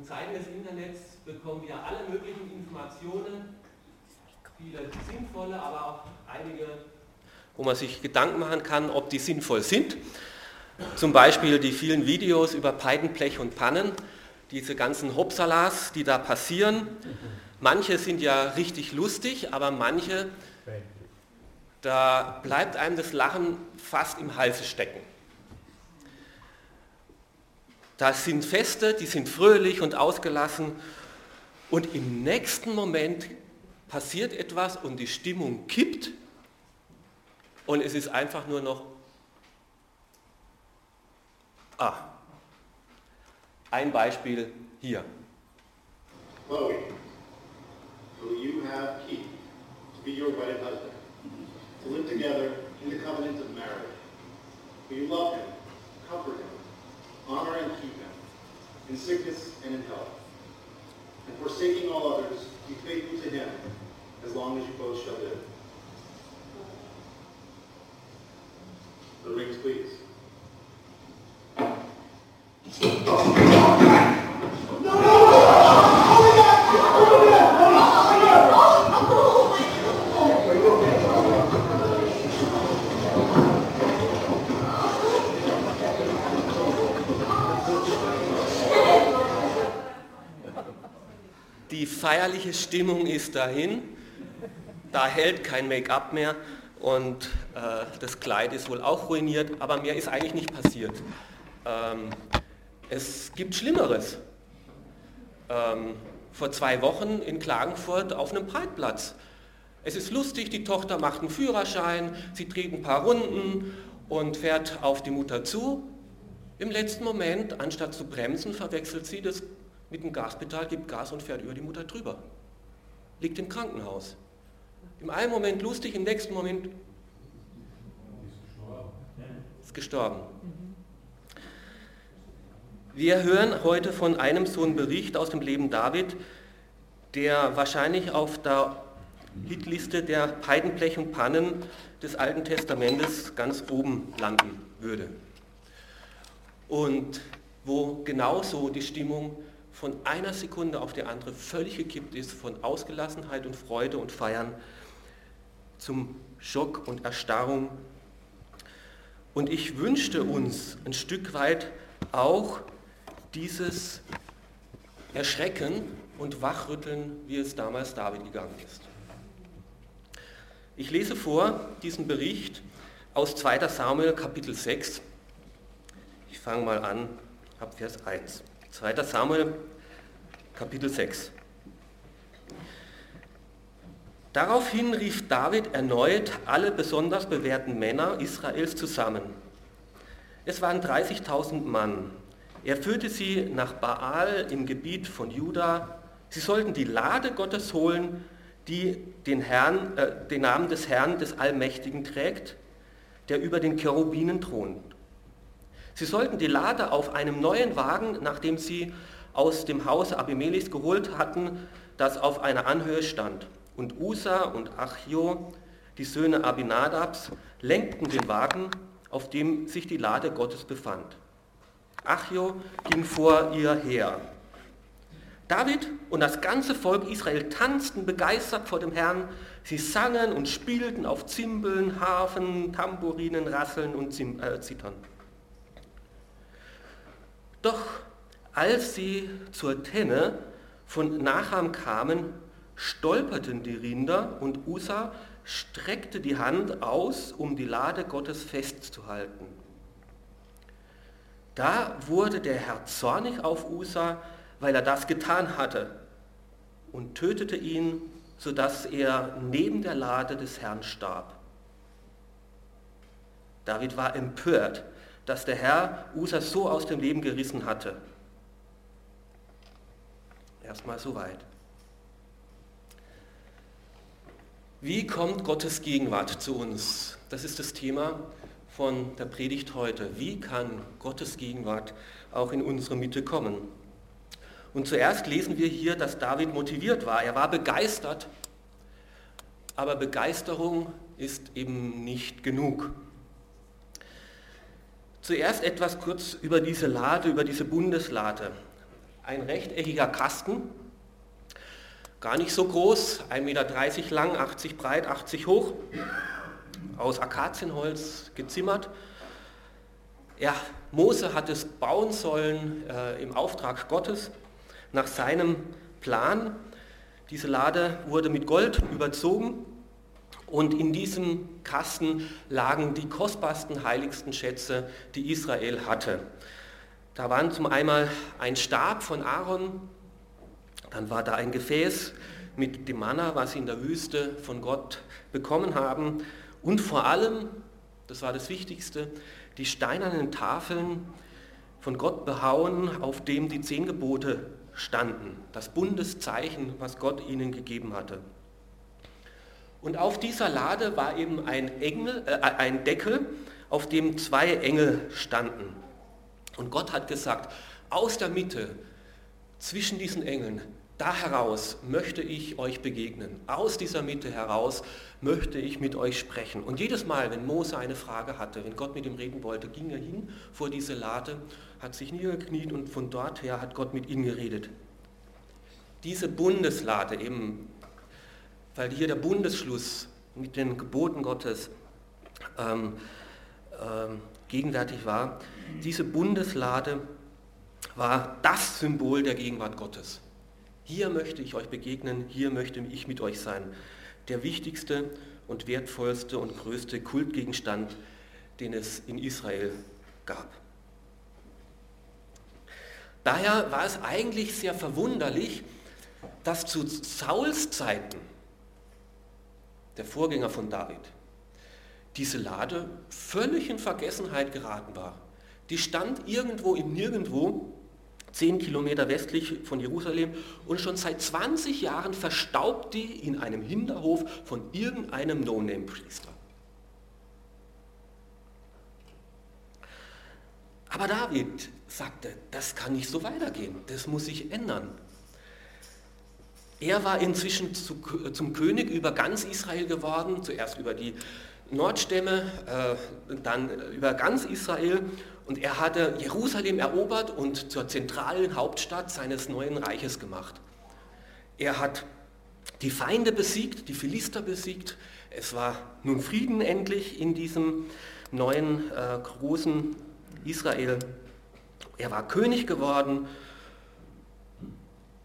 in Zeiten des Internets bekommen wir alle möglichen Informationen, viele sinnvolle, aber auch einige, wo man sich Gedanken machen kann, ob die sinnvoll sind. Zum Beispiel die vielen Videos über Peidenblech und Pannen, diese ganzen Hopsalas, die da passieren. Manche sind ja richtig lustig, aber manche, da bleibt einem das Lachen fast im Halse stecken. Das sind Feste, die sind fröhlich und ausgelassen. Und im nächsten Moment passiert etwas und die Stimmung kippt. Und es ist einfach nur noch, ah, ein Beispiel hier. Chloe, will you have Keith to be your wedded husband, to live together in the covenant of marriage? Will you love him, comfort him, honor and keep him, in sickness and in health? And forsaking all others, be faithful to him as long as you both shall live. The rings, please. Feierliche Stimmung ist dahin, da hält kein Make-up mehr und äh, das Kleid ist wohl auch ruiniert, aber mehr ist eigentlich nicht passiert. Ähm, es gibt Schlimmeres. Ähm, vor zwei Wochen in Klagenfurt auf einem Breitplatz. Es ist lustig, die Tochter macht einen Führerschein, sie dreht ein paar Runden und fährt auf die Mutter zu. Im letzten Moment, anstatt zu bremsen, verwechselt sie das mit dem Gaspedal, gibt Gas und fährt über die Mutter drüber. Liegt im Krankenhaus. Im einen Moment lustig, im nächsten Moment ist gestorben. Wir hören heute von einem so einen Bericht aus dem Leben David, der wahrscheinlich auf der Hitliste der Peidenblech und Pannen des Alten Testamentes ganz oben landen würde. Und wo genauso die Stimmung von einer Sekunde auf die andere völlig gekippt ist, von Ausgelassenheit und Freude und Feiern zum Schock und Erstarrung. Und ich wünschte uns ein Stück weit auch dieses Erschrecken und Wachrütteln, wie es damals David gegangen ist. Ich lese vor diesen Bericht aus 2 Samuel Kapitel 6. Ich fange mal an, ab Vers 1. 2 Samuel Kapitel 6. Daraufhin rief David erneut alle besonders bewährten Männer Israels zusammen. Es waren 30.000 Mann. Er führte sie nach Baal im Gebiet von Juda. Sie sollten die Lade Gottes holen, die den, Herrn, äh, den Namen des Herrn des Allmächtigen trägt, der über den Cherubinen thront. Sie sollten die Lade auf einem neuen Wagen, nachdem sie aus dem Hause Abimelechs geholt hatten, das auf einer Anhöhe stand. Und Usa und Achio, die Söhne Abinadabs, lenkten den Wagen, auf dem sich die Lade Gottes befand. Achio ging vor ihr her. David und das ganze Volk Israel tanzten begeistert vor dem Herrn. Sie sangen und spielten auf Zimbeln, Harfen, Tamburinen, Rasseln und äh, Zittern. Doch als sie zur Tenne von Nacham kamen, stolperten die Rinder und Usa streckte die Hand aus, um die Lade Gottes festzuhalten. Da wurde der Herr zornig auf Usa, weil er das getan hatte und tötete ihn, sodass er neben der Lade des Herrn starb. David war empört, dass der Herr Usa so aus dem Leben gerissen hatte. Erstmal soweit. Wie kommt Gottes Gegenwart zu uns? Das ist das Thema von der Predigt heute. Wie kann Gottes Gegenwart auch in unsere Mitte kommen? Und zuerst lesen wir hier, dass David motiviert war. Er war begeistert, aber Begeisterung ist eben nicht genug. Zuerst etwas kurz über diese Lade, über diese Bundeslade. Ein rechteckiger Kasten, gar nicht so groß, 1,30 Meter lang, 80 breit, 80 hoch, aus Akazienholz gezimmert. Ja, Mose hat es bauen sollen äh, im Auftrag Gottes nach seinem Plan. Diese Lade wurde mit Gold überzogen und in diesem Kasten lagen die kostbarsten, heiligsten Schätze, die Israel hatte. Da waren zum einen ein Stab von Aaron, dann war da ein Gefäß mit dem Manna, was sie in der Wüste von Gott bekommen haben. Und vor allem, das war das Wichtigste, die steinernen Tafeln von Gott behauen, auf dem die zehn Gebote standen. Das Bundeszeichen, was Gott ihnen gegeben hatte. Und auf dieser Lade war eben ein, Engel, äh, ein Deckel, auf dem zwei Engel standen. Und Gott hat gesagt, aus der Mitte zwischen diesen Engeln, da heraus möchte ich euch begegnen. Aus dieser Mitte heraus möchte ich mit euch sprechen. Und jedes Mal, wenn Mose eine Frage hatte, wenn Gott mit ihm reden wollte, ging er hin vor diese Lade, hat sich niedergekniet und von dort her hat Gott mit ihm geredet. Diese Bundeslade eben weil hier der Bundesschluss mit den Geboten Gottes ähm, ähm, gegenwärtig war. Diese Bundeslade war das Symbol der Gegenwart Gottes. Hier möchte ich euch begegnen, hier möchte ich mit euch sein. Der wichtigste und wertvollste und größte Kultgegenstand, den es in Israel gab. Daher war es eigentlich sehr verwunderlich, dass zu Sauls Zeiten der Vorgänger von David, diese Lade völlig in Vergessenheit geraten war. Die stand irgendwo im Nirgendwo, zehn Kilometer westlich von Jerusalem, und schon seit 20 Jahren verstaubt die in einem Hinterhof von irgendeinem No-Name-Priester. Aber David sagte, das kann nicht so weitergehen, das muss sich ändern. Er war inzwischen zu, zum König über ganz Israel geworden, zuerst über die Nordstämme, äh, dann über ganz Israel und er hatte Jerusalem erobert und zur zentralen Hauptstadt seines neuen Reiches gemacht. Er hat die Feinde besiegt, die Philister besiegt. Es war nun Frieden endlich in diesem neuen äh, großen Israel. Er war König geworden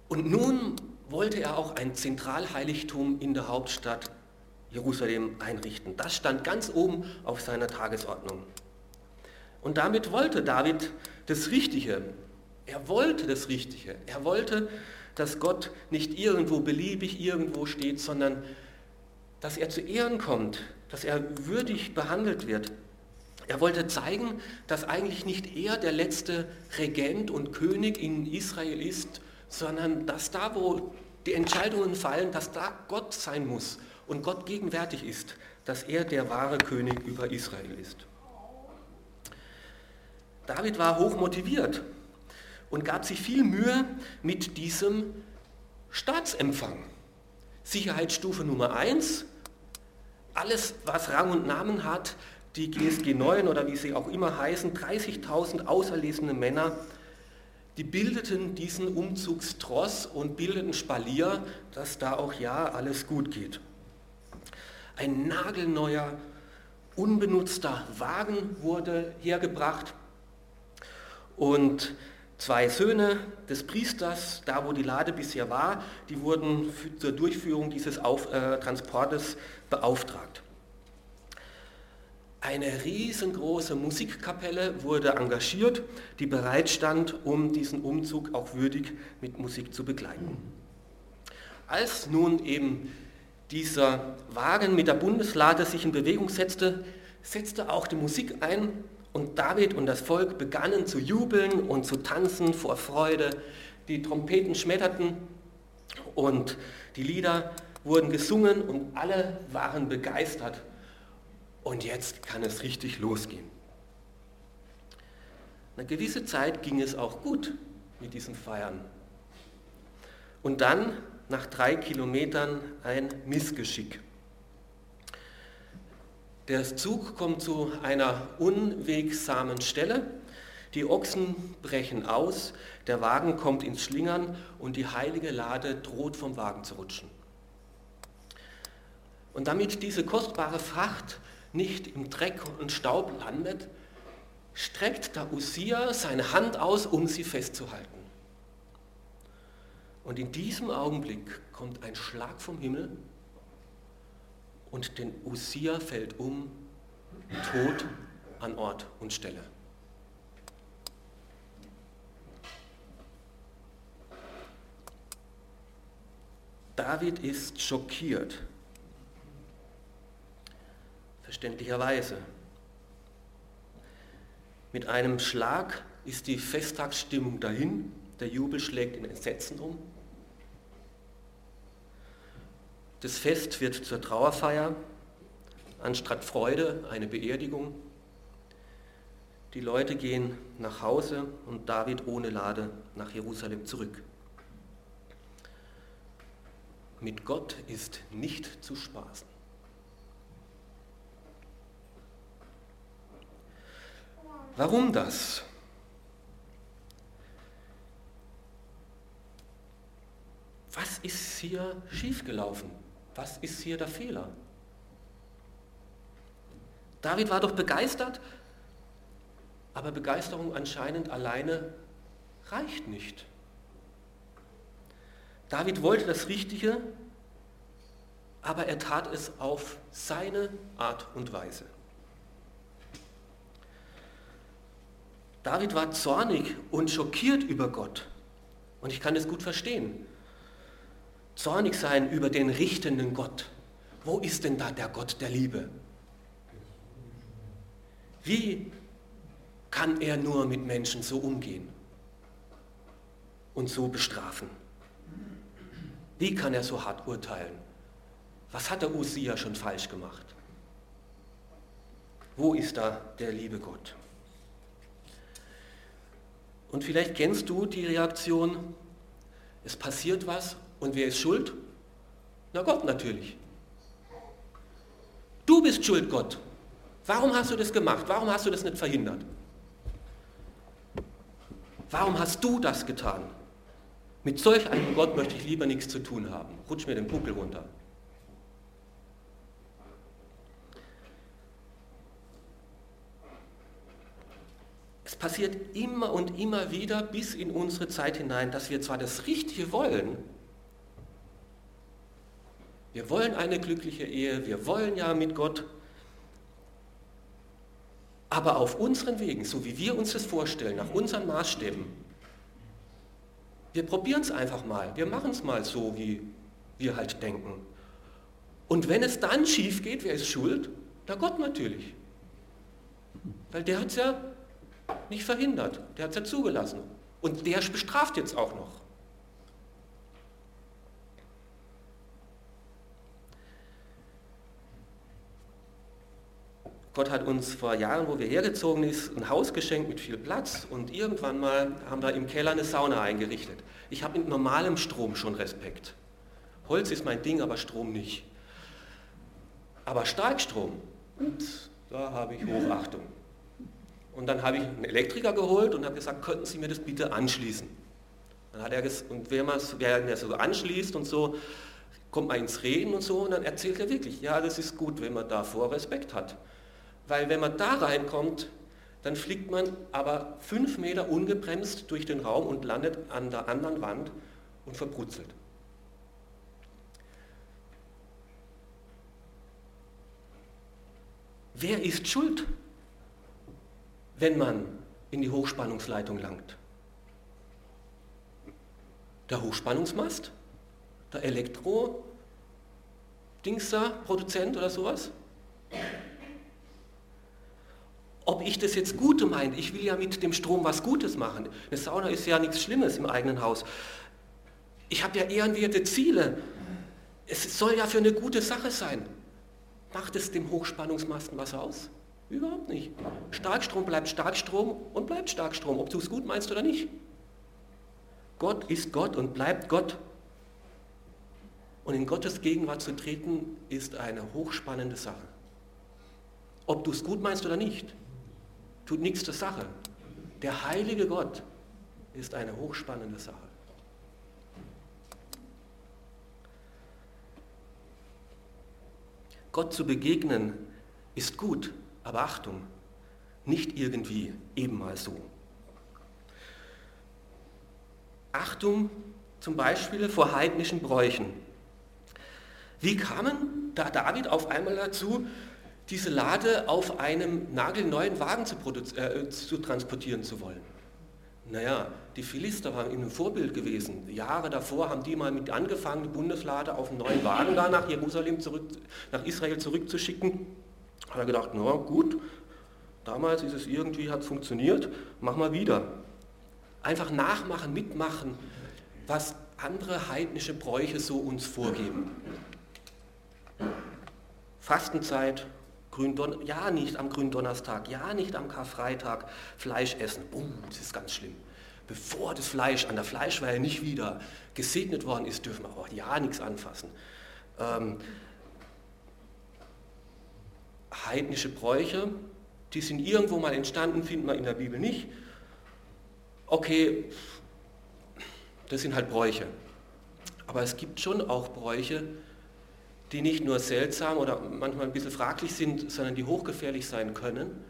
und nun wollte er auch ein Zentralheiligtum in der Hauptstadt Jerusalem einrichten. Das stand ganz oben auf seiner Tagesordnung. Und damit wollte David das Richtige. Er wollte das Richtige. Er wollte, dass Gott nicht irgendwo beliebig irgendwo steht, sondern dass er zu Ehren kommt, dass er würdig behandelt wird. Er wollte zeigen, dass eigentlich nicht er der letzte Regent und König in Israel ist, sondern dass da, wo die Entscheidungen fallen, dass da Gott sein muss und Gott gegenwärtig ist, dass er der wahre König über Israel ist. David war hoch motiviert und gab sich viel Mühe mit diesem Staatsempfang. Sicherheitsstufe Nummer 1, alles was Rang und Namen hat, die GSG 9 oder wie sie auch immer heißen, 30.000 auserlesene Männer die bildeten diesen Umzugstross und bildeten Spalier, dass da auch ja alles gut geht. Ein nagelneuer, unbenutzter Wagen wurde hergebracht und zwei Söhne des Priesters, da wo die Lade bisher war, die wurden zur Durchführung dieses Auf, äh, Transportes beauftragt. Eine riesengroße Musikkapelle wurde engagiert, die bereit stand, um diesen Umzug auch würdig mit Musik zu begleiten. Als nun eben dieser Wagen mit der Bundeslade sich in Bewegung setzte, setzte auch die Musik ein und David und das Volk begannen zu jubeln und zu tanzen vor Freude. Die Trompeten schmetterten und die Lieder wurden gesungen und alle waren begeistert und jetzt kann es richtig losgehen. Eine gewisse Zeit ging es auch gut mit diesen Feiern. Und dann, nach drei Kilometern, ein Missgeschick. Der Zug kommt zu einer unwegsamen Stelle. Die Ochsen brechen aus, der Wagen kommt ins Schlingern und die heilige Lade droht vom Wagen zu rutschen. Und damit diese kostbare Fracht nicht im Dreck und Staub landet, streckt der Usia seine Hand aus, um sie festzuhalten. Und in diesem Augenblick kommt ein Schlag vom Himmel und den Usia fällt um, tot an Ort und Stelle. David ist schockiert. Verständlicherweise. Mit einem Schlag ist die Festtagsstimmung dahin, der Jubel schlägt in Entsetzen um. Das Fest wird zur Trauerfeier, anstatt Freude eine Beerdigung. Die Leute gehen nach Hause und David ohne Lade nach Jerusalem zurück. Mit Gott ist nicht zu spaßen. Warum das? Was ist hier schiefgelaufen? Was ist hier der Fehler? David war doch begeistert, aber Begeisterung anscheinend alleine reicht nicht. David wollte das Richtige, aber er tat es auf seine Art und Weise. David war zornig und schockiert über Gott. Und ich kann es gut verstehen. Zornig sein über den richtenden Gott. Wo ist denn da der Gott der Liebe? Wie kann er nur mit Menschen so umgehen und so bestrafen? Wie kann er so hart urteilen? Was hat der Usia schon falsch gemacht? Wo ist da der liebe Gott? Und vielleicht kennst du die Reaktion, es passiert was und wer ist schuld? Na Gott natürlich. Du bist schuld, Gott. Warum hast du das gemacht? Warum hast du das nicht verhindert? Warum hast du das getan? Mit solch einem Gott möchte ich lieber nichts zu tun haben. Rutsch mir den Buckel runter. Es passiert immer und immer wieder bis in unsere Zeit hinein, dass wir zwar das Richtige wollen, wir wollen eine glückliche Ehe, wir wollen ja mit Gott, aber auf unseren Wegen, so wie wir uns das vorstellen, nach unseren Maßstäben. Wir probieren es einfach mal, wir machen es mal so, wie wir halt denken. Und wenn es dann schief geht, wer ist schuld? Der Gott natürlich. Weil der hat es ja nicht verhindert, der hat es ja zugelassen. Und der bestraft jetzt auch noch. Gott hat uns vor Jahren, wo wir hergezogen sind, ein Haus geschenkt mit viel Platz und irgendwann mal haben wir im Keller eine Sauna eingerichtet. Ich habe mit normalem Strom schon Respekt. Holz ist mein Ding, aber Strom nicht. Aber Starkstrom, ups, da habe ich Hochachtung. Und dann habe ich einen Elektriker geholt und habe gesagt, könnten Sie mir das bitte anschließen? Dann hat er gesagt, und wer, wer so anschließt und so, kommt man ins Reden und so und dann erzählt er wirklich, ja, das ist gut, wenn man davor Respekt hat. Weil wenn man da reinkommt, dann fliegt man aber fünf Meter ungebremst durch den Raum und landet an der anderen Wand und verbrutzelt. Wer ist schuld? wenn man in die Hochspannungsleitung langt? Der Hochspannungsmast? Der Elektro-Dingster, Produzent oder sowas? Ob ich das jetzt Gute meine, ich will ja mit dem Strom was Gutes machen. Eine Sauna ist ja nichts Schlimmes im eigenen Haus. Ich habe ja ehrenwerte Ziele. Es soll ja für eine gute Sache sein. Macht es dem Hochspannungsmasten was aus? Überhaupt nicht. Starkstrom bleibt Starkstrom und bleibt Starkstrom, ob du es gut meinst oder nicht. Gott ist Gott und bleibt Gott. Und in Gottes Gegenwart zu treten, ist eine hochspannende Sache. Ob du es gut meinst oder nicht, tut nichts zur Sache. der heilige Gott, ist eine hochspannende Sache. Gott zu begegnen ist gut, aber Achtung, nicht irgendwie eben mal so. Achtung zum Beispiel vor heidnischen Bräuchen. Wie kamen da David auf einmal dazu, diese Lade auf einem nagelneuen Wagen zu, äh, zu transportieren zu wollen? Naja, die Philister waren ihnen ein Vorbild gewesen. Jahre davor haben die mal mit angefangen, die Bundeslade auf einen neuen Wagen da nach Jerusalem zurück, nach Israel zurückzuschicken. Hat er gedacht, na gut, damals ist es irgendwie, hat funktioniert, mach mal wieder. Einfach nachmachen, mitmachen, was andere heidnische Bräuche so uns vorgeben. Fastenzeit, Gründon ja nicht am Gründonnerstag, ja nicht am Karfreitag Fleisch essen. Oh, das ist ganz schlimm. Bevor das Fleisch an der Fleischweihe nicht wieder gesegnet worden ist, dürfen wir auch ja nichts anfassen. Ähm, heidnische Bräuche, die sind irgendwo mal entstanden, finden wir in der Bibel nicht. Okay, das sind halt Bräuche. Aber es gibt schon auch Bräuche, die nicht nur seltsam oder manchmal ein bisschen fraglich sind, sondern die hochgefährlich sein können,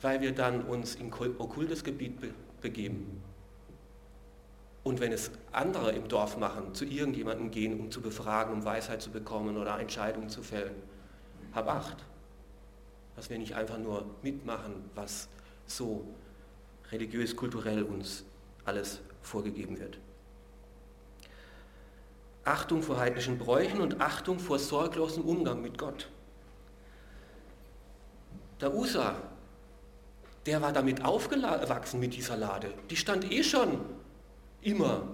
weil wir dann uns in okkultes Gebiet be begeben. Und wenn es andere im Dorf machen, zu irgendjemandem gehen, um zu befragen, um Weisheit zu bekommen oder Entscheidungen zu fällen, hab Acht, dass wir nicht einfach nur mitmachen, was so religiös, kulturell uns alles vorgegeben wird. Achtung vor heidnischen Bräuchen und Achtung vor sorglosem Umgang mit Gott. Der Usa, der war damit aufgewachsen mit dieser Lade. Die stand eh schon immer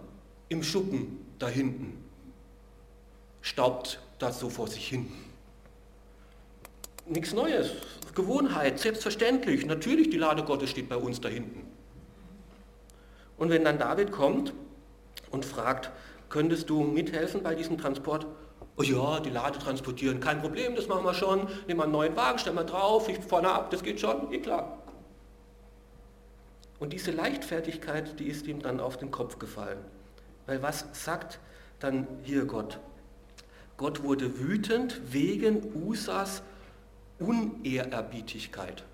im Schuppen da hinten. Staubt das so vor sich hin. Nichts Neues, Gewohnheit, selbstverständlich. Natürlich, die Lade Gottes steht bei uns da hinten. Und wenn dann David kommt und fragt, Könntest du mithelfen bei diesem Transport? Oh ja, die Lade transportieren, kein Problem, das machen wir schon. Nehmen wir einen neuen Wagen, stellen wir drauf, ich vorne ab, das geht schon, eh klar. Und diese Leichtfertigkeit, die ist ihm dann auf den Kopf gefallen. Weil was sagt dann hier Gott? Gott wurde wütend wegen Usas Unehrerbietigkeit.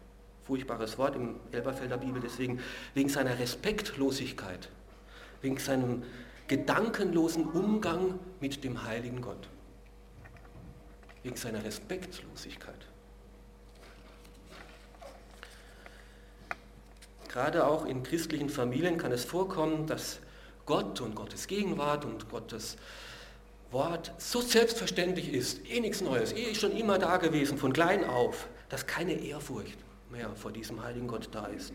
Furchtbares Wort im Elberfelder Bibel, deswegen wegen seiner Respektlosigkeit, wegen seinem gedankenlosen Umgang mit dem heiligen Gott. Wegen seiner Respektlosigkeit. Gerade auch in christlichen Familien kann es vorkommen, dass Gott und Gottes Gegenwart und Gottes Wort so selbstverständlich ist, eh nichts Neues, eh schon immer da gewesen, von klein auf, dass keine Ehrfurcht mehr vor diesem heiligen Gott da ist.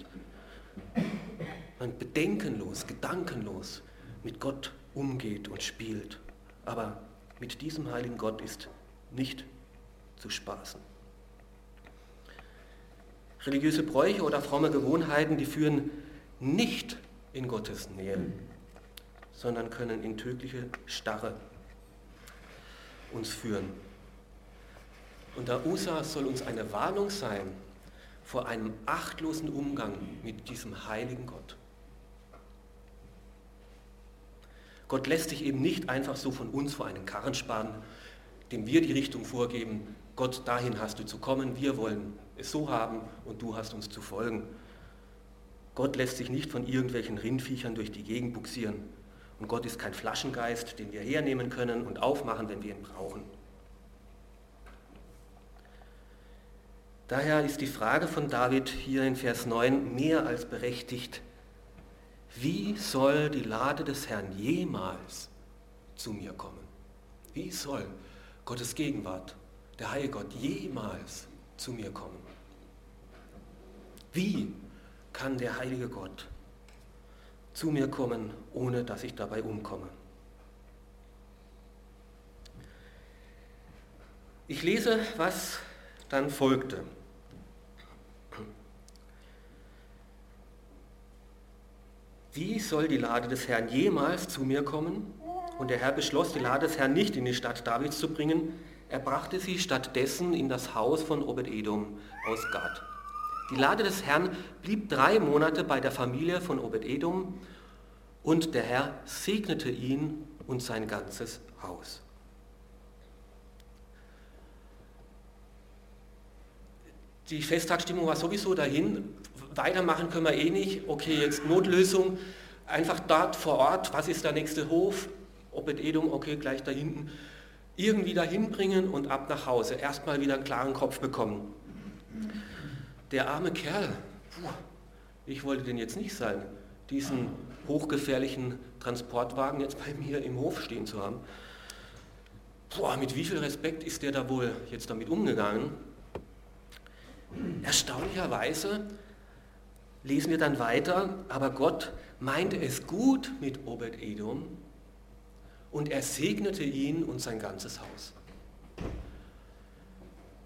Man bedenkenlos, gedankenlos mit Gott umgeht und spielt. Aber mit diesem heiligen Gott ist nicht zu spaßen. Religiöse Bräuche oder fromme Gewohnheiten, die führen nicht in Gottes Nähe, sondern können in tödliche Starre uns führen. Und der USA soll uns eine Warnung sein vor einem achtlosen Umgang mit diesem heiligen Gott. Gott lässt sich eben nicht einfach so von uns vor einen Karren spannen, dem wir die Richtung vorgeben, Gott, dahin hast du zu kommen, wir wollen es so haben und du hast uns zu folgen. Gott lässt sich nicht von irgendwelchen Rindviechern durch die Gegend buxieren. Und Gott ist kein Flaschengeist, den wir hernehmen können und aufmachen, wenn wir ihn brauchen. Daher ist die Frage von David hier in Vers 9 mehr als berechtigt. Wie soll die Lade des Herrn jemals zu mir kommen? Wie soll Gottes Gegenwart, der Heilige Gott, jemals zu mir kommen? Wie kann der heilige Gott zu mir kommen, ohne dass ich dabei umkomme? Ich lese, was dann folgte. Wie soll die Lade des Herrn jemals zu mir kommen? Und der Herr beschloss, die Lade des Herrn nicht in die Stadt Davids zu bringen. Er brachte sie stattdessen in das Haus von Obed-Edom aus Gad. Die Lade des Herrn blieb drei Monate bei der Familie von Obed-Edom und der Herr segnete ihn und sein ganzes Haus. Die Festtagsstimmung war sowieso dahin. Weitermachen können wir eh nicht. Okay, jetzt Notlösung. Einfach dort vor Ort. Was ist der nächste Hof? Obed-Edom, okay, gleich da hinten. Irgendwie dahin bringen und ab nach Hause. Erstmal wieder einen klaren Kopf bekommen. Der arme Kerl, ich wollte den jetzt nicht sein, diesen hochgefährlichen Transportwagen jetzt bei mir im Hof stehen zu haben. Boah, mit wie viel Respekt ist der da wohl jetzt damit umgegangen? Erstaunlicherweise lesen wir dann weiter, aber Gott meinte es gut mit Obed-Edom und er segnete ihn und sein ganzes Haus.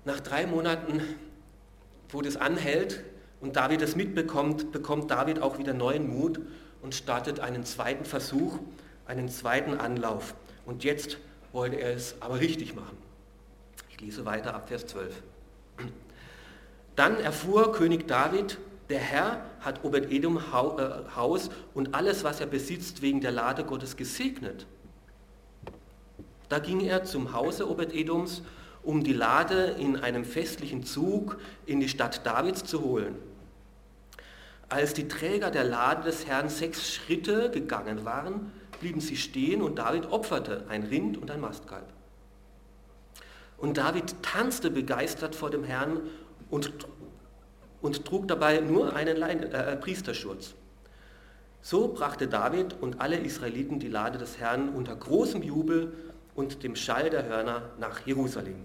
Nach drei Monaten, wo das anhält und David es mitbekommt, bekommt David auch wieder neuen Mut und startet einen zweiten Versuch, einen zweiten Anlauf. Und jetzt wollte er es aber richtig machen. Ich lese weiter ab Vers 12. Dann erfuhr König David, der Herr hat Obed-Edom äh, Haus und alles, was er besitzt, wegen der Lade Gottes gesegnet. Da ging er zum Hause Obed-Edoms, um die Lade in einem festlichen Zug in die Stadt Davids zu holen. Als die Träger der Lade des Herrn sechs Schritte gegangen waren, blieben sie stehen und David opferte ein Rind und ein Mastkalb. Und David tanzte begeistert vor dem Herrn und, und trug dabei nur einen Lein, äh, Priesterschurz. So brachte David und alle Israeliten die Lade des Herrn unter großem Jubel und dem Schall der Hörner nach Jerusalem.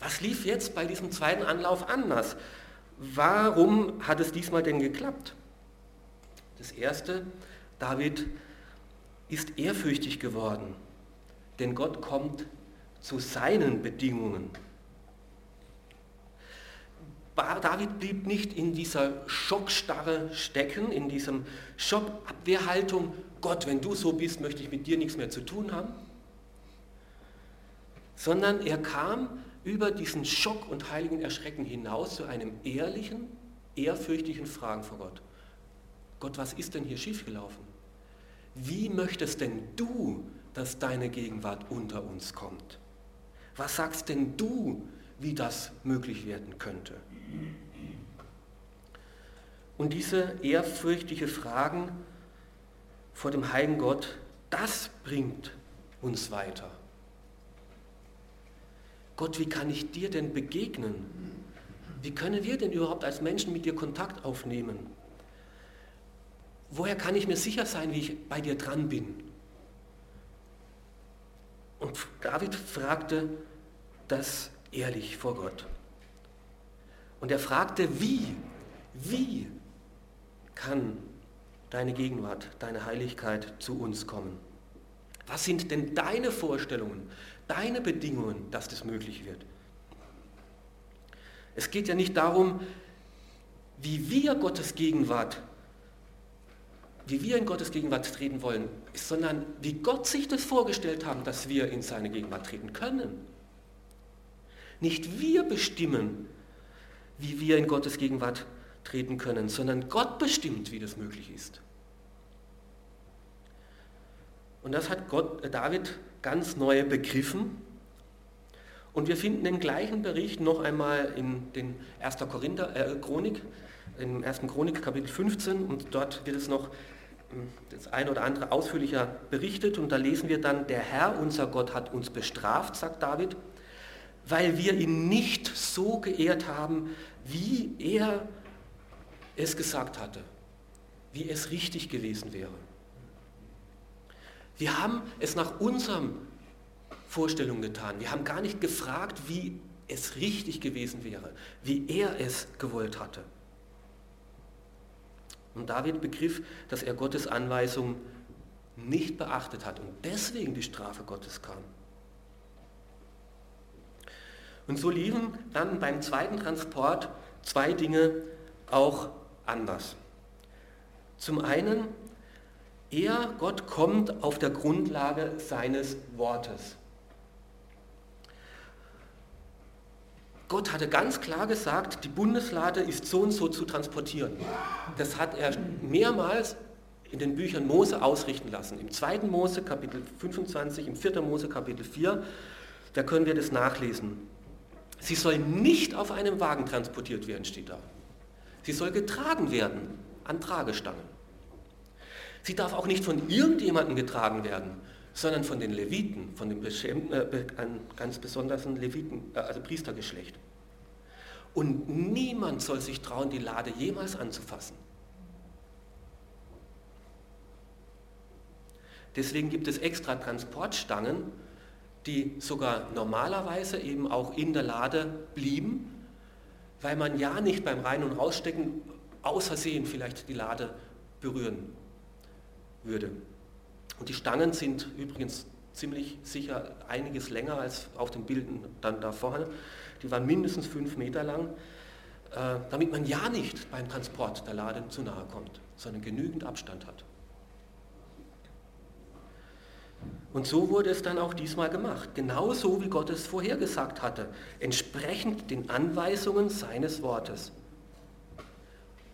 Was lief jetzt bei diesem zweiten Anlauf anders? Warum hat es diesmal denn geklappt? Das Erste, David ist ehrfürchtig geworden, denn Gott kommt zu seinen Bedingungen. David blieb nicht in dieser Schockstarre stecken, in diesem Schockabwehrhaltung, Gott, wenn du so bist, möchte ich mit dir nichts mehr zu tun haben, sondern er kam über diesen Schock und heiligen Erschrecken hinaus zu einem ehrlichen, ehrfürchtigen Fragen vor Gott. Gott, was ist denn hier schiefgelaufen? Wie möchtest denn du, dass deine Gegenwart unter uns kommt? Was sagst denn du, wie das möglich werden könnte? Und diese ehrfürchtige Fragen vor dem heiligen Gott, das bringt uns weiter. Gott, wie kann ich dir denn begegnen? Wie können wir denn überhaupt als Menschen mit dir Kontakt aufnehmen? Woher kann ich mir sicher sein, wie ich bei dir dran bin? Und David fragte das ehrlich vor Gott. Und er fragte, wie, wie kann deine Gegenwart, deine Heiligkeit zu uns kommen? Was sind denn deine Vorstellungen, deine Bedingungen, dass das möglich wird? Es geht ja nicht darum, wie wir Gottes Gegenwart, wie wir in Gottes Gegenwart treten wollen, sondern wie Gott sich das vorgestellt haben, dass wir in seine Gegenwart treten können. Nicht wir bestimmen, wie wir in Gottes Gegenwart treten können, sondern Gott bestimmt, wie das möglich ist. Und das hat Gott, äh, David ganz neu begriffen. Und wir finden den gleichen Bericht noch einmal in den 1. Korinther, äh, Chronik, im 1. Chronik Kapitel 15 und dort wird es noch hm, das eine oder andere ausführlicher berichtet und da lesen wir dann, der Herr, unser Gott, hat uns bestraft, sagt David, weil wir ihn nicht so geehrt haben, wie er es gesagt hatte, wie es richtig gewesen wäre. Wir haben es nach unseren Vorstellungen getan. Wir haben gar nicht gefragt, wie es richtig gewesen wäre, wie er es gewollt hatte. Und David begriff, dass er Gottes Anweisung nicht beachtet hat und deswegen die Strafe Gottes kam. Und so liefen dann beim zweiten Transport zwei Dinge auch anders. Zum einen, er, Gott, kommt auf der Grundlage seines Wortes. Gott hatte ganz klar gesagt, die Bundeslade ist so und so zu transportieren. Das hat er mehrmals in den Büchern Mose ausrichten lassen. Im 2. Mose Kapitel 25, im 4. Mose Kapitel 4, da können wir das nachlesen. Sie soll nicht auf einem Wagen transportiert werden, steht da. Sie soll getragen werden an Tragestangen. Sie darf auch nicht von irgendjemandem getragen werden, sondern von den Leviten, von dem äh, ganz besonderen Leviten, äh, also Priestergeschlecht. Und niemand soll sich trauen, die Lade jemals anzufassen. Deswegen gibt es extra Transportstangen, die sogar normalerweise eben auch in der Lade blieben, weil man ja nicht beim Rein- und Rausstecken außersehen vielleicht die Lade berühren würde. Und die Stangen sind übrigens ziemlich sicher einiges länger als auf den Bildern dann da vorne. Die waren mindestens fünf Meter lang, äh, damit man ja nicht beim Transport der Lade zu nahe kommt, sondern genügend Abstand hat. Und so wurde es dann auch diesmal gemacht, genauso wie Gott es vorhergesagt hatte, entsprechend den Anweisungen seines Wortes.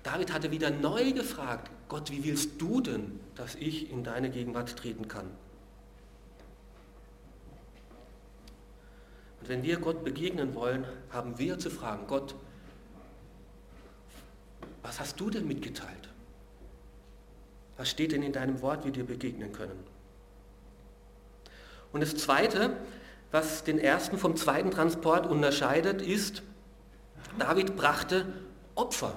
David hatte wieder neu gefragt, Gott, wie willst du denn, dass ich in deine Gegenwart treten kann? Und wenn wir Gott begegnen wollen, haben wir zu fragen, Gott, was hast du denn mitgeteilt? Was steht denn in deinem Wort, wie wir dir begegnen können? Und das Zweite, was den ersten vom zweiten Transport unterscheidet, ist, David brachte Opfer.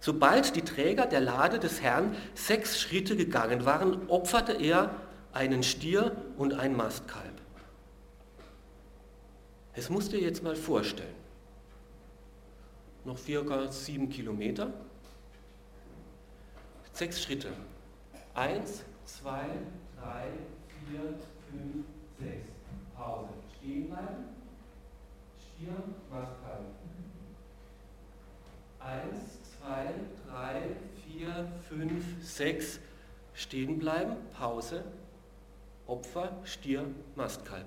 Sobald die Träger der Lade des Herrn sechs Schritte gegangen waren, opferte er einen Stier und ein Mastkalb. Es musst dir jetzt mal vorstellen. Noch circa sieben Kilometer. Sechs Schritte. Eins, zwei, drei, vier, fünf, sechs. Pause. Stehen bleiben. Stier, Mastkalb. Eins, zwei, drei, vier, fünf, sechs, stehen bleiben, Pause, Opfer, Stier, Mastkalb.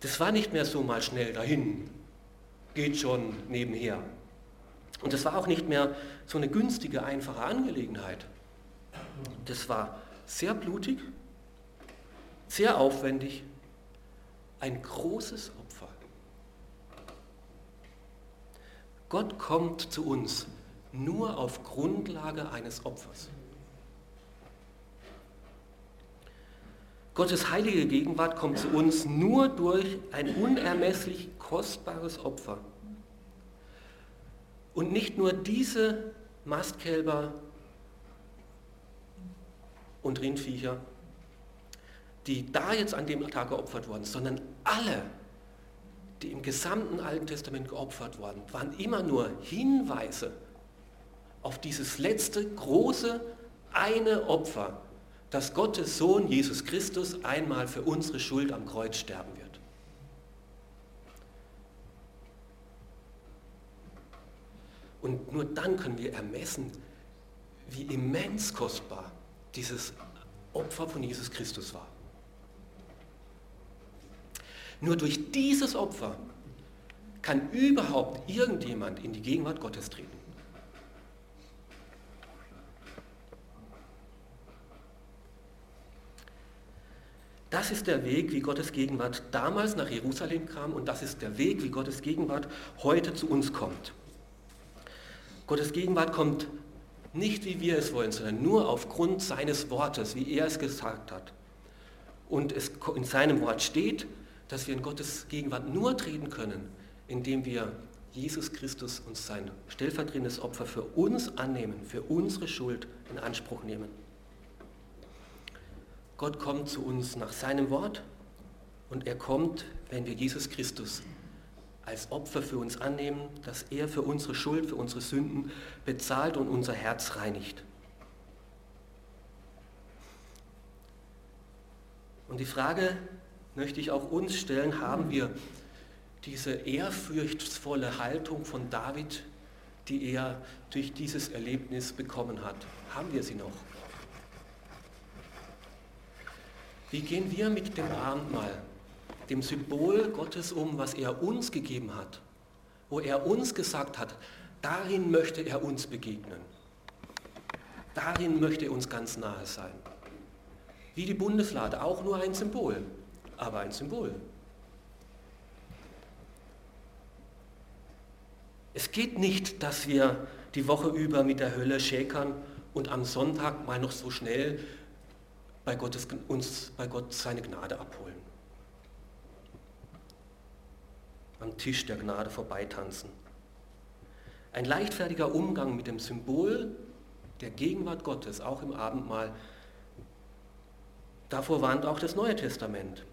Das war nicht mehr so mal schnell dahin, geht schon nebenher. Und das war auch nicht mehr so eine günstige, einfache Angelegenheit. Das war sehr blutig, sehr aufwendig, ein großes Opfer. Gott kommt zu uns nur auf Grundlage eines Opfers. Gottes heilige Gegenwart kommt zu uns nur durch ein unermesslich kostbares Opfer. Und nicht nur diese Mastkälber und Rindviecher, die da jetzt an dem Tag geopfert wurden, sondern alle die im gesamten Alten Testament geopfert wurden, waren immer nur Hinweise auf dieses letzte große eine Opfer, dass Gottes Sohn Jesus Christus einmal für unsere Schuld am Kreuz sterben wird. Und nur dann können wir ermessen, wie immens kostbar dieses Opfer von Jesus Christus war. Nur durch dieses Opfer kann überhaupt irgendjemand in die Gegenwart Gottes treten. Das ist der Weg, wie Gottes Gegenwart damals nach Jerusalem kam und das ist der Weg, wie Gottes Gegenwart heute zu uns kommt. Gottes Gegenwart kommt nicht, wie wir es wollen, sondern nur aufgrund seines Wortes, wie er es gesagt hat. Und es in seinem Wort steht, dass wir in Gottes Gegenwart nur treten können, indem wir Jesus Christus uns sein stellvertretendes Opfer für uns annehmen, für unsere Schuld in Anspruch nehmen. Gott kommt zu uns nach seinem Wort und er kommt, wenn wir Jesus Christus als Opfer für uns annehmen, dass er für unsere Schuld, für unsere Sünden bezahlt und unser Herz reinigt. Und die Frage, möchte ich auch uns stellen, haben wir diese ehrfurchtsvolle Haltung von David, die er durch dieses Erlebnis bekommen hat. Haben wir sie noch? Wie gehen wir mit dem Abendmahl, dem Symbol Gottes um, was er uns gegeben hat, wo er uns gesagt hat, darin möchte er uns begegnen. Darin möchte er uns ganz nahe sein. Wie die Bundeslade, auch nur ein Symbol, aber ein Symbol. Es geht nicht, dass wir die Woche über mit der Hölle schäkern und am Sonntag mal noch so schnell bei Gottes, uns bei Gott seine Gnade abholen. Am Tisch der Gnade vorbeitanzen. Ein leichtfertiger Umgang mit dem Symbol der Gegenwart Gottes, auch im Abendmahl, davor warnt auch das Neue Testament.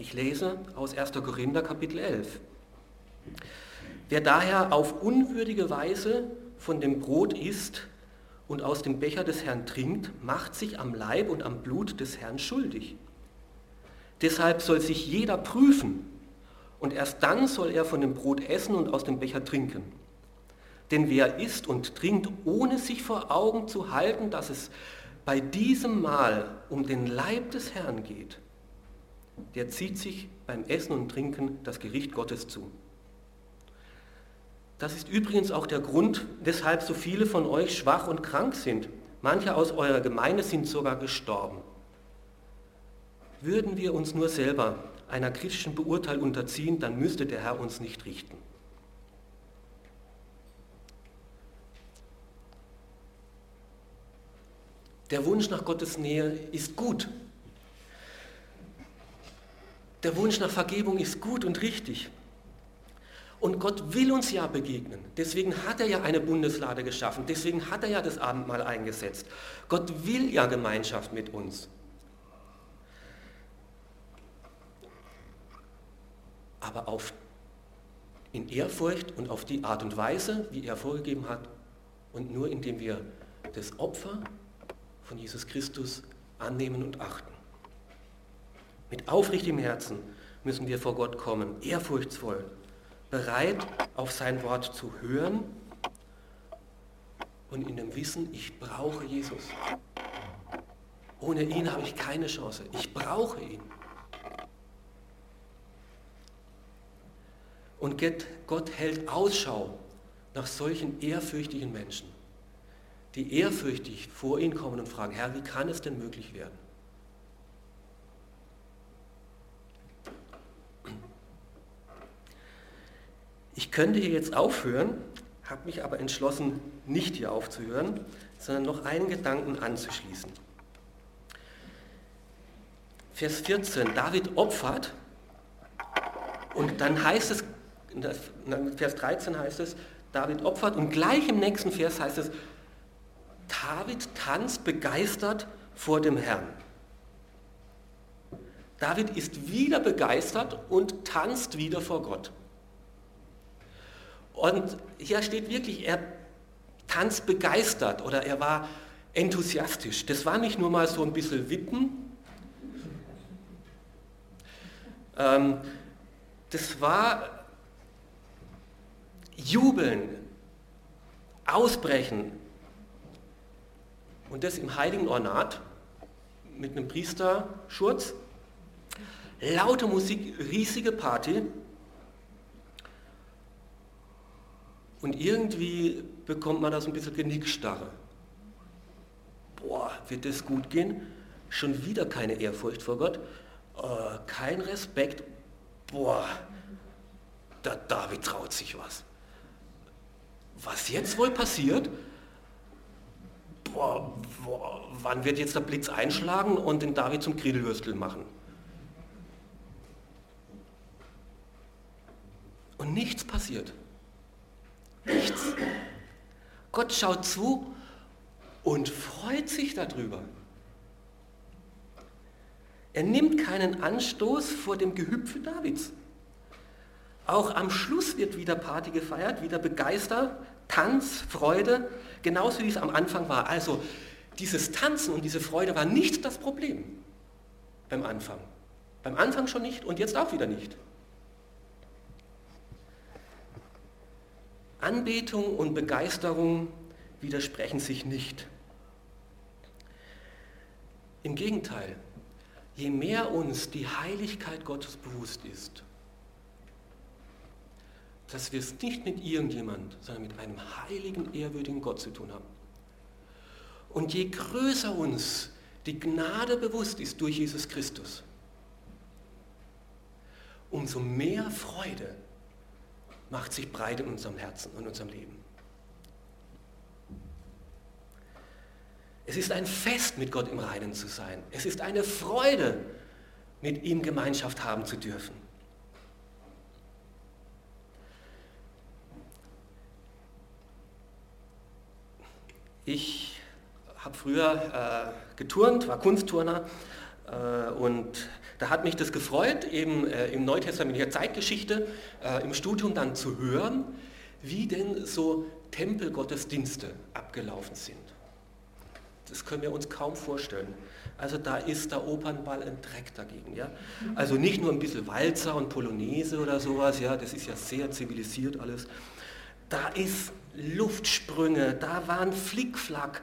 Ich lese aus 1. Korinther Kapitel 11. Wer daher auf unwürdige Weise von dem Brot isst und aus dem Becher des Herrn trinkt, macht sich am Leib und am Blut des Herrn schuldig. Deshalb soll sich jeder prüfen und erst dann soll er von dem Brot essen und aus dem Becher trinken. Denn wer isst und trinkt, ohne sich vor Augen zu halten, dass es bei diesem Mahl um den Leib des Herrn geht, der zieht sich beim Essen und Trinken das Gericht Gottes zu. Das ist übrigens auch der Grund, weshalb so viele von euch schwach und krank sind. Manche aus eurer Gemeinde sind sogar gestorben. Würden wir uns nur selber einer kritischen Beurteilung unterziehen, dann müsste der Herr uns nicht richten. Der Wunsch nach Gottes Nähe ist gut. Der Wunsch nach Vergebung ist gut und richtig. Und Gott will uns ja begegnen. Deswegen hat er ja eine Bundeslade geschaffen. Deswegen hat er ja das Abendmahl eingesetzt. Gott will ja Gemeinschaft mit uns. Aber auf, in Ehrfurcht und auf die Art und Weise, wie er vorgegeben hat, und nur indem wir das Opfer von Jesus Christus annehmen und achten. Mit aufrichtigem Herzen müssen wir vor Gott kommen, ehrfurchtsvoll bereit, auf sein Wort zu hören und in dem Wissen, ich brauche Jesus. Ohne ihn habe ich keine Chance. Ich brauche ihn. Und Gott hält Ausschau nach solchen ehrfürchtigen Menschen, die ehrfürchtig vor ihn kommen und fragen, Herr, wie kann es denn möglich werden? Ich könnte hier jetzt aufhören, habe mich aber entschlossen, nicht hier aufzuhören, sondern noch einen Gedanken anzuschließen. Vers 14, David opfert und dann heißt es, Vers 13 heißt es, David opfert und gleich im nächsten Vers heißt es, David tanzt begeistert vor dem Herrn. David ist wieder begeistert und tanzt wieder vor Gott. Und hier steht wirklich, er tanzt begeistert oder er war enthusiastisch. Das war nicht nur mal so ein bisschen Wippen. Ähm, das war Jubeln, Ausbrechen. Und das im heiligen Ornat mit einem Priesterschurz. Laute Musik, riesige Party. Und irgendwie bekommt man da so ein bisschen Genickstarre. Boah, wird das gut gehen? Schon wieder keine Ehrfurcht vor Gott, äh, kein Respekt. Boah, der David traut sich was. Was jetzt wohl passiert? Boah, boah, wann wird jetzt der Blitz einschlagen und den David zum Grillwürstel machen? Und nichts passiert. Nichts. Gott schaut zu und freut sich darüber. Er nimmt keinen Anstoß vor dem Gehüpfe Davids. Auch am Schluss wird wieder Party gefeiert, wieder begeistert, Tanz, Freude, genauso wie es am Anfang war. Also dieses Tanzen und diese Freude war nicht das Problem beim Anfang. Beim Anfang schon nicht und jetzt auch wieder nicht. Anbetung und Begeisterung widersprechen sich nicht. Im Gegenteil, je mehr uns die Heiligkeit Gottes bewusst ist, dass wir es nicht mit irgendjemand, sondern mit einem heiligen, ehrwürdigen Gott zu tun haben. Und je größer uns die Gnade bewusst ist durch Jesus Christus, umso mehr Freude macht sich breit in unserem Herzen und unserem Leben. Es ist ein Fest, mit Gott im Reinen zu sein. Es ist eine Freude, mit ihm Gemeinschaft haben zu dürfen. Ich habe früher äh, geturnt, war Kunstturner äh, und da hat mich das gefreut, eben äh, im neutestamentlichen Zeitgeschichte äh, im Studium dann zu hören, wie denn so Tempelgottesdienste abgelaufen sind. Das können wir uns kaum vorstellen. Also da ist der Opernball ein Dreck dagegen. Ja? Also nicht nur ein bisschen Walzer und Polonaise oder sowas, ja, das ist ja sehr zivilisiert alles. Da ist Luftsprünge, da waren Flickflack,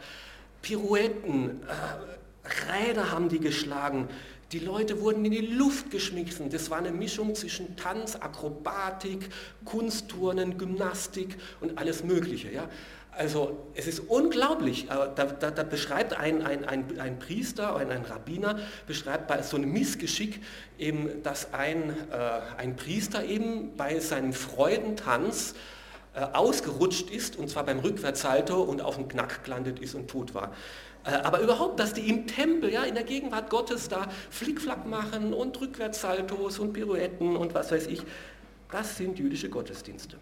Pirouetten, äh, Räder haben die geschlagen, die Leute wurden in die Luft geschmissen. Das war eine Mischung zwischen Tanz, Akrobatik, Kunstturnen, Gymnastik und alles Mögliche. Ja? Also es ist unglaublich. Da, da, da beschreibt ein, ein, ein, ein, Priester, ein, ein Rabbiner, beschreibt bei so einem Missgeschick eben, dass ein, äh, ein Priester eben bei seinem Freudentanz äh, ausgerutscht ist, und zwar beim Rückwärtssalto und auf dem Knack gelandet ist und tot war. Äh, aber überhaupt, dass die im Tempel, ja, in der Gegenwart Gottes da Flickflack machen und Rückwärtssaltos und Pirouetten und was weiß ich, das sind jüdische Gottesdienste.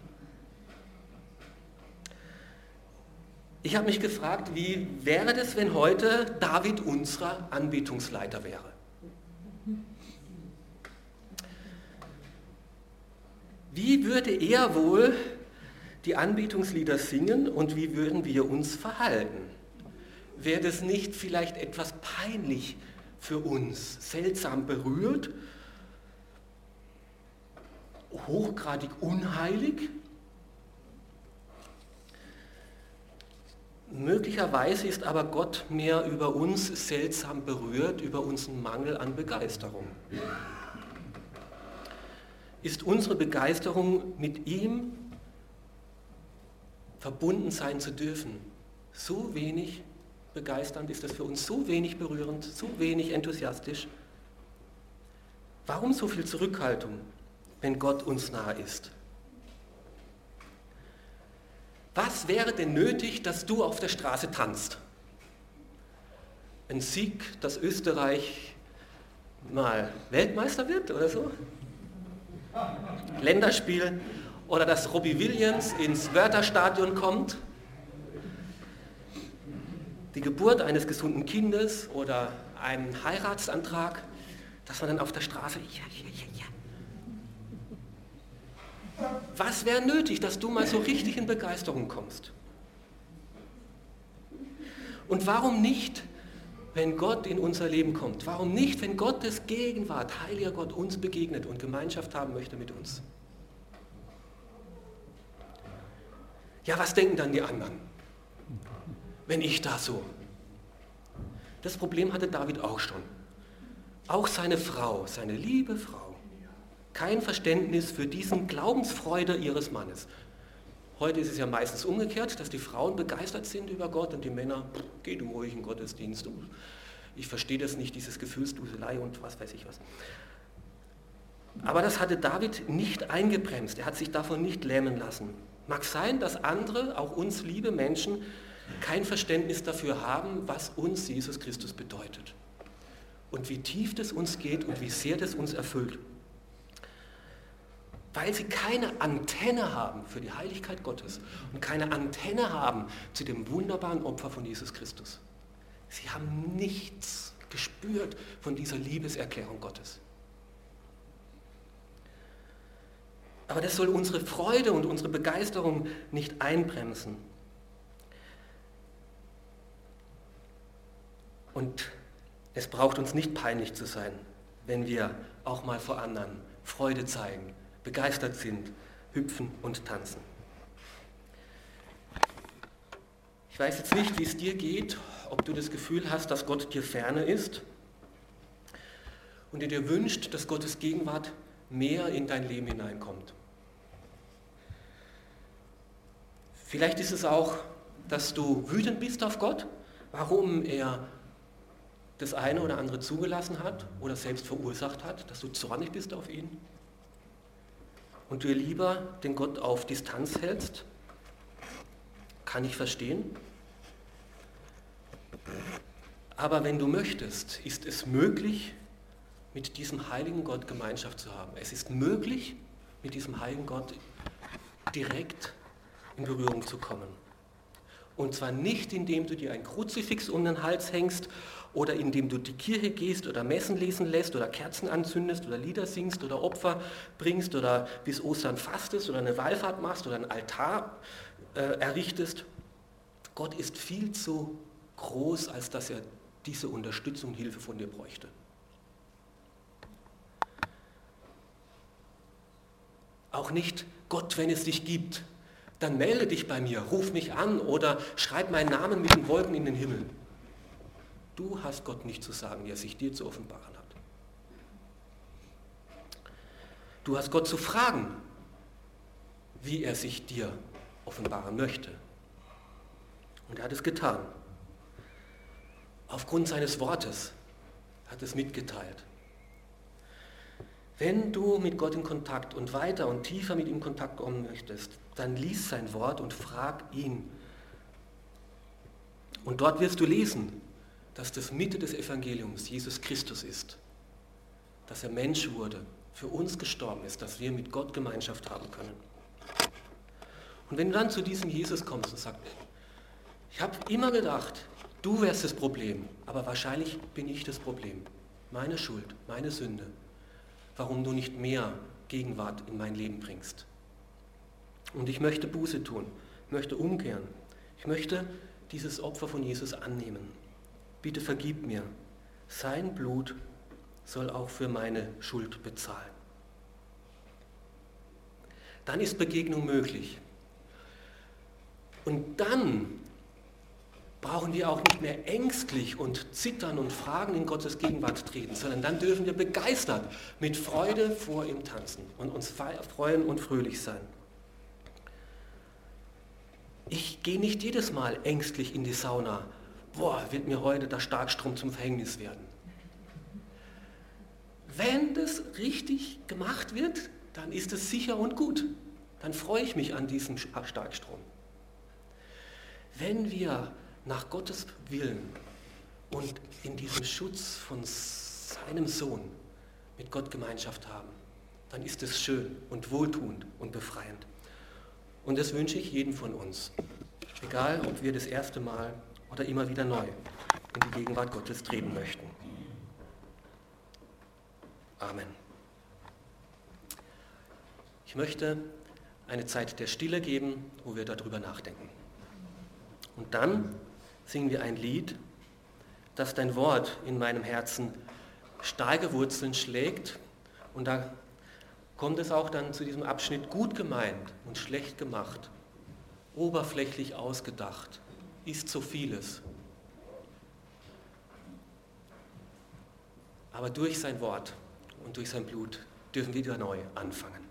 Ich habe mich gefragt, wie wäre das, wenn heute David unser Anbetungsleiter wäre? Wie würde er wohl die Anbetungslieder singen und wie würden wir uns verhalten? Wäre das nicht vielleicht etwas peinlich für uns, seltsam berührt, hochgradig unheilig? Möglicherweise ist aber Gott mehr über uns seltsam berührt, über unseren Mangel an Begeisterung. Ist unsere Begeisterung mit ihm verbunden sein zu dürfen, so wenig begeisternd ist das für uns, so wenig berührend, so wenig enthusiastisch. Warum so viel Zurückhaltung, wenn Gott uns nahe ist? Was wäre denn nötig, dass du auf der Straße tanzt? Ein Sieg, dass Österreich mal Weltmeister wird oder so? Länderspiel oder dass Robbie Williams ins Wörterstadion kommt, die Geburt eines gesunden Kindes oder einen Heiratsantrag, dass man dann auf der Straße, ja, ja, ja, ja. Was wäre nötig, dass du mal so richtig in Begeisterung kommst? Und warum nicht, wenn Gott in unser Leben kommt? Warum nicht, wenn Gottes Gegenwart, heiliger Gott, uns begegnet und Gemeinschaft haben möchte mit uns? Ja, was denken dann die anderen, wenn ich da so? Das Problem hatte David auch schon. Auch seine Frau, seine liebe Frau, kein Verständnis für diesen Glaubensfreude ihres Mannes. Heute ist es ja meistens umgekehrt, dass die Frauen begeistert sind über Gott und die Männer, pff, geh du ruhig in Gottesdienst. Ich verstehe das nicht, dieses Gefühlsduselei und was weiß ich was. Aber das hatte David nicht eingebremst. Er hat sich davon nicht lähmen lassen. Mag sein, dass andere, auch uns liebe Menschen, kein Verständnis dafür haben, was uns Jesus Christus bedeutet. Und wie tief das uns geht und wie sehr das uns erfüllt. Weil sie keine Antenne haben für die Heiligkeit Gottes und keine Antenne haben zu dem wunderbaren Opfer von Jesus Christus. Sie haben nichts gespürt von dieser Liebeserklärung Gottes. Aber das soll unsere Freude und unsere Begeisterung nicht einbremsen. Und es braucht uns nicht peinlich zu sein, wenn wir auch mal vor anderen Freude zeigen, begeistert sind, hüpfen und tanzen. Ich weiß jetzt nicht, wie es dir geht, ob du das Gefühl hast, dass Gott dir ferne ist und dir wünscht, dass Gottes Gegenwart mehr in dein Leben hineinkommt. Vielleicht ist es auch, dass du wütend bist auf Gott, warum er das eine oder andere zugelassen hat oder selbst verursacht hat, dass du zornig bist auf ihn und du lieber den Gott auf Distanz hältst. Kann ich verstehen. Aber wenn du möchtest, ist es möglich, mit diesem heiligen Gott Gemeinschaft zu haben. Es ist möglich, mit diesem heiligen Gott direkt in Berührung zu kommen. Und zwar nicht, indem du dir ein Kruzifix um den Hals hängst oder indem du die Kirche gehst oder Messen lesen lässt oder Kerzen anzündest oder Lieder singst oder Opfer bringst oder bis Ostern fastest oder eine Wallfahrt machst oder einen Altar äh, errichtest. Gott ist viel zu groß, als dass er diese Unterstützung und Hilfe von dir bräuchte. Auch nicht Gott, wenn es dich gibt, dann melde dich bei mir, ruf mich an oder schreib meinen Namen mit den Wolken in den Himmel. Du hast Gott nicht zu sagen, wie er sich dir zu offenbaren hat. Du hast Gott zu fragen, wie er sich dir offenbaren möchte. Und er hat es getan. Aufgrund seines Wortes hat es mitgeteilt. Wenn du mit Gott in Kontakt und weiter und tiefer mit ihm in Kontakt kommen möchtest, dann lies sein Wort und frag ihn. Und dort wirst du lesen, dass das Mitte des Evangeliums Jesus Christus ist, dass er Mensch wurde, für uns gestorben ist, dass wir mit Gott Gemeinschaft haben können. Und wenn du dann zu diesem Jesus kommst und sagst, ich habe immer gedacht, du wärst das Problem, aber wahrscheinlich bin ich das Problem. Meine Schuld, meine Sünde warum du nicht mehr Gegenwart in mein Leben bringst. Und ich möchte Buße tun, möchte umkehren. Ich möchte dieses Opfer von Jesus annehmen. Bitte vergib mir. Sein Blut soll auch für meine Schuld bezahlen. Dann ist Begegnung möglich. Und dann brauchen wir auch nicht mehr ängstlich und zittern und fragen in Gottes Gegenwart treten, sondern dann dürfen wir begeistert mit Freude vor ihm tanzen und uns freuen und fröhlich sein. Ich gehe nicht jedes Mal ängstlich in die Sauna. Boah, wird mir heute der Starkstrom zum Verhängnis werden. Wenn das richtig gemacht wird, dann ist es sicher und gut. Dann freue ich mich an diesem Starkstrom. Wenn wir nach Gottes Willen und in diesem Schutz von seinem Sohn mit Gott Gemeinschaft haben, dann ist es schön und wohltuend und befreiend. Und das wünsche ich jedem von uns, egal ob wir das erste Mal oder immer wieder neu in die Gegenwart Gottes treten möchten. Amen. Ich möchte eine Zeit der Stille geben, wo wir darüber nachdenken. Und dann singen wir ein Lied, dass dein Wort in meinem Herzen starke Wurzeln schlägt. Und da kommt es auch dann zu diesem Abschnitt gut gemeint und schlecht gemacht, oberflächlich ausgedacht, ist so vieles. Aber durch sein Wort und durch sein Blut dürfen wir wieder neu anfangen.